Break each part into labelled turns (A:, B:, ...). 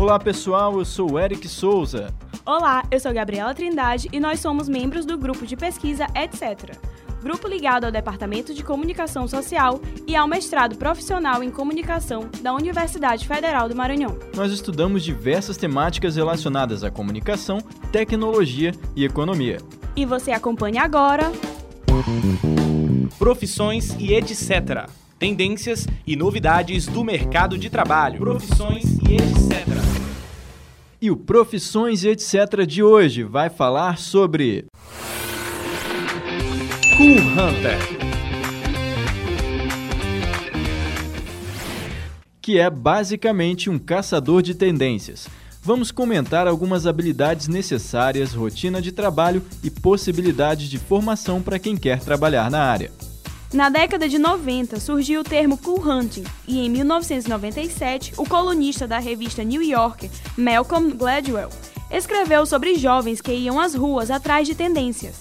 A: Olá pessoal, eu sou o Eric Souza.
B: Olá, eu sou Gabriela Trindade e nós somos membros do grupo de pesquisa Etc. Grupo ligado ao Departamento de Comunicação Social e ao mestrado profissional em comunicação da Universidade Federal do Maranhão.
A: Nós estudamos diversas temáticas relacionadas à comunicação, tecnologia e economia.
B: E você acompanha agora.
C: Profissões e etc. Tendências e novidades do mercado de trabalho. Profissões e etc.
A: E o Profissões e etc. de hoje vai falar sobre.
C: Cool Hunter.
A: Que é basicamente um caçador de tendências. Vamos comentar algumas habilidades necessárias, rotina de trabalho e possibilidades de formação para quem quer trabalhar na área.
B: Na década de 90 surgiu o termo cool hunting e em 1997 o colunista da revista New Yorker, Malcolm Gladwell, escreveu sobre jovens que iam às ruas atrás de tendências.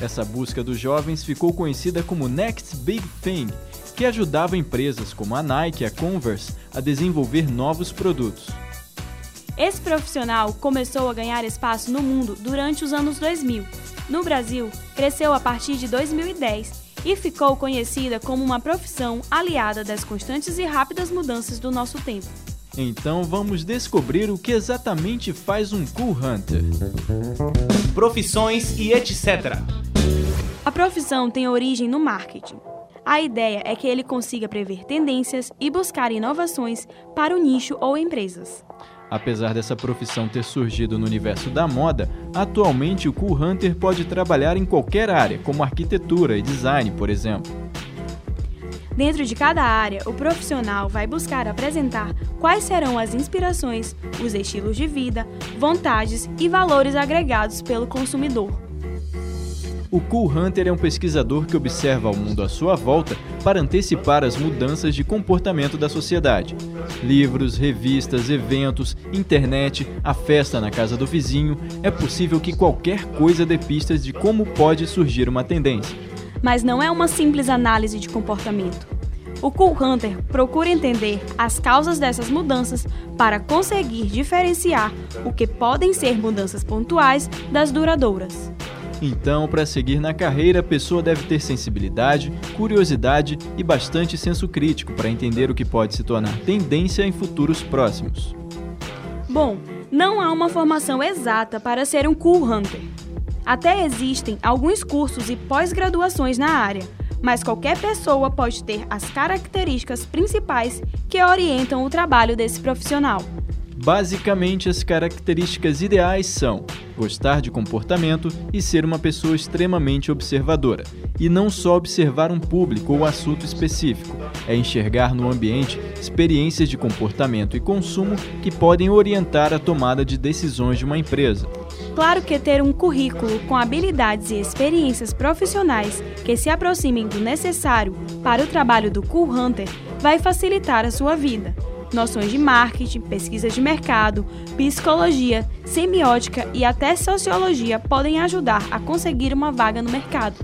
A: Essa busca dos jovens ficou conhecida como Next Big Thing, que ajudava empresas como a Nike e a Converse a desenvolver novos produtos.
B: Esse profissional começou a ganhar espaço no mundo durante os anos 2000. No Brasil, cresceu a partir de 2010 e ficou conhecida como uma profissão aliada das constantes e rápidas mudanças do nosso tempo.
A: Então vamos descobrir o que exatamente faz um Cool Hunter.
C: Profissões e etc.
B: A profissão tem origem no marketing. A ideia é que ele consiga prever tendências e buscar inovações para o nicho ou empresas.
A: Apesar dessa profissão ter surgido no universo da moda, atualmente o Cool Hunter pode trabalhar em qualquer área, como arquitetura e design, por exemplo.
B: Dentro de cada área, o profissional vai buscar apresentar quais serão as inspirações, os estilos de vida, vontades e valores agregados pelo consumidor.
A: O Cool Hunter é um pesquisador que observa o mundo à sua volta para antecipar as mudanças de comportamento da sociedade. Livros, revistas, eventos, internet, a festa na casa do vizinho, é possível que qualquer coisa dê pistas de como pode surgir uma tendência.
B: Mas não é uma simples análise de comportamento. O Cool Hunter procura entender as causas dessas mudanças para conseguir diferenciar o que podem ser mudanças pontuais das duradouras.
A: Então, para seguir na carreira, a pessoa deve ter sensibilidade, curiosidade e bastante senso crítico para entender o que pode se tornar tendência em futuros próximos.
B: Bom, não há uma formação exata para ser um Cool Hunter. Até existem alguns cursos e pós-graduações na área, mas qualquer pessoa pode ter as características principais que orientam o trabalho desse profissional.
A: Basicamente, as características ideais são gostar de comportamento e ser uma pessoa extremamente observadora. E não só observar um público ou assunto específico, é enxergar no ambiente experiências de comportamento e consumo que podem orientar a tomada de decisões de uma empresa.
B: Claro que ter um currículo com habilidades e experiências profissionais que se aproximem do necessário para o trabalho do Cool Hunter vai facilitar a sua vida noções de marketing, pesquisa de mercado, psicologia, semiótica e até sociologia podem ajudar a conseguir uma vaga no mercado.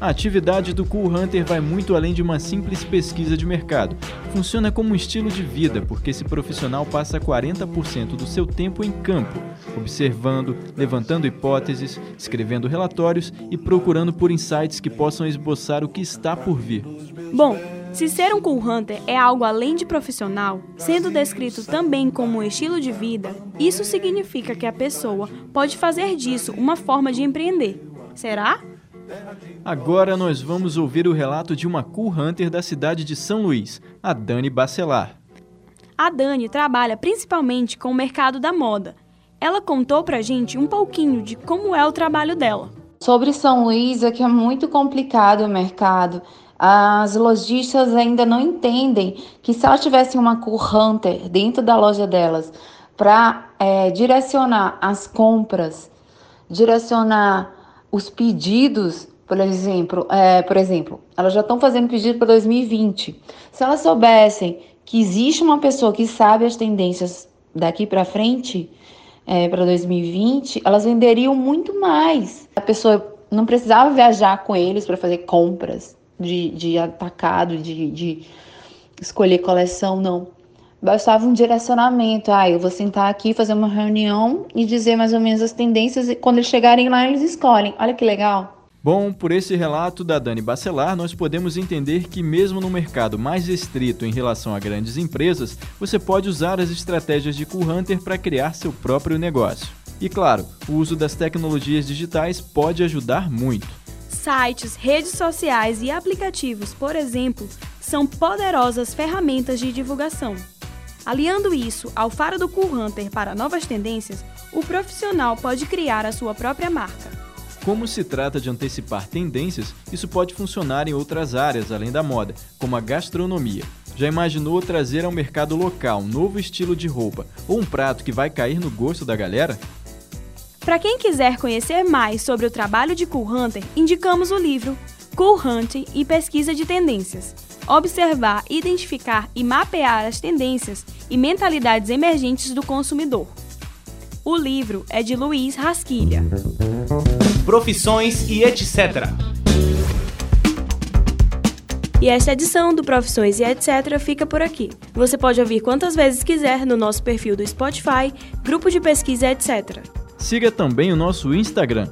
A: A atividade do Cool Hunter vai muito além de uma simples pesquisa de mercado. Funciona como um estilo de vida, porque esse profissional passa 40% do seu tempo em campo, observando, levantando hipóteses, escrevendo relatórios e procurando por insights que possam esboçar o que está por vir.
B: Bom, se ser um cool hunter é algo além de profissional, sendo descrito também como um estilo de vida, isso significa que a pessoa pode fazer disso uma forma de empreender. Será?
A: Agora nós vamos ouvir o relato de uma cool hunter da cidade de São Luís, a Dani Bacelar.
B: A Dani trabalha principalmente com o mercado da moda. Ela contou pra gente um pouquinho de como é o trabalho dela.
D: Sobre São Luís, é que é muito complicado o mercado. As lojistas ainda não entendem que se elas tivessem uma cool hunter dentro da loja delas para é, direcionar as compras, direcionar os pedidos, por exemplo, é, por exemplo, elas já estão fazendo pedido para 2020. Se elas soubessem que existe uma pessoa que sabe as tendências daqui para frente, é, para 2020, elas venderiam muito mais. A pessoa não precisava viajar com eles para fazer compras de, de atacado, de, de escolher coleção, não. bastava um direcionamento. Ah, eu vou sentar aqui, fazer uma reunião e dizer mais ou menos as tendências, e quando eles chegarem lá, eles escolhem. Olha que legal.
A: Bom, por esse relato da Dani Bacelar, nós podemos entender que, mesmo no mercado mais estrito em relação a grandes empresas, você pode usar as estratégias de Cool Hunter para criar seu próprio negócio. E claro, o uso das tecnologias digitais pode ajudar muito.
B: Sites, redes sociais e aplicativos, por exemplo, são poderosas ferramentas de divulgação. Aliando isso ao faro do Cool Hunter para novas tendências, o profissional pode criar a sua própria marca.
A: Como se trata de antecipar tendências, isso pode funcionar em outras áreas além da moda, como a gastronomia. Já imaginou trazer ao mercado local um novo estilo de roupa ou um prato que vai cair no gosto da galera?
B: Para quem quiser conhecer mais sobre o trabalho de Cool Hunter, indicamos o livro Cool Hunting e Pesquisa de Tendências. Observar, identificar e mapear as tendências e mentalidades emergentes do consumidor. O livro é de Luiz Rasquilha.
C: Profissões e etc.
B: E esta edição do Profissões e etc. fica por aqui. Você pode ouvir quantas vezes quiser no nosso perfil do Spotify, grupo de pesquisa etc.
A: Siga também o nosso Instagram,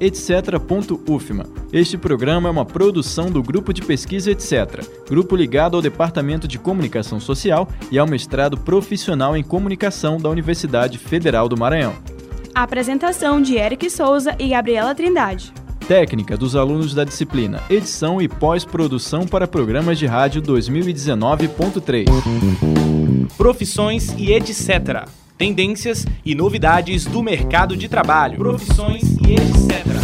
A: etc.ufma. Este programa é uma produção do Grupo de Pesquisa Etc., grupo ligado ao Departamento de Comunicação Social e ao mestrado profissional em Comunicação da Universidade Federal do Maranhão.
B: apresentação de Eric Souza e Gabriela Trindade.
A: Técnica dos alunos da disciplina Edição e Pós-Produção para Programas de Rádio 2019.3.
C: Profissões e etc. Tendências e novidades do mercado de trabalho. Profissões e etc.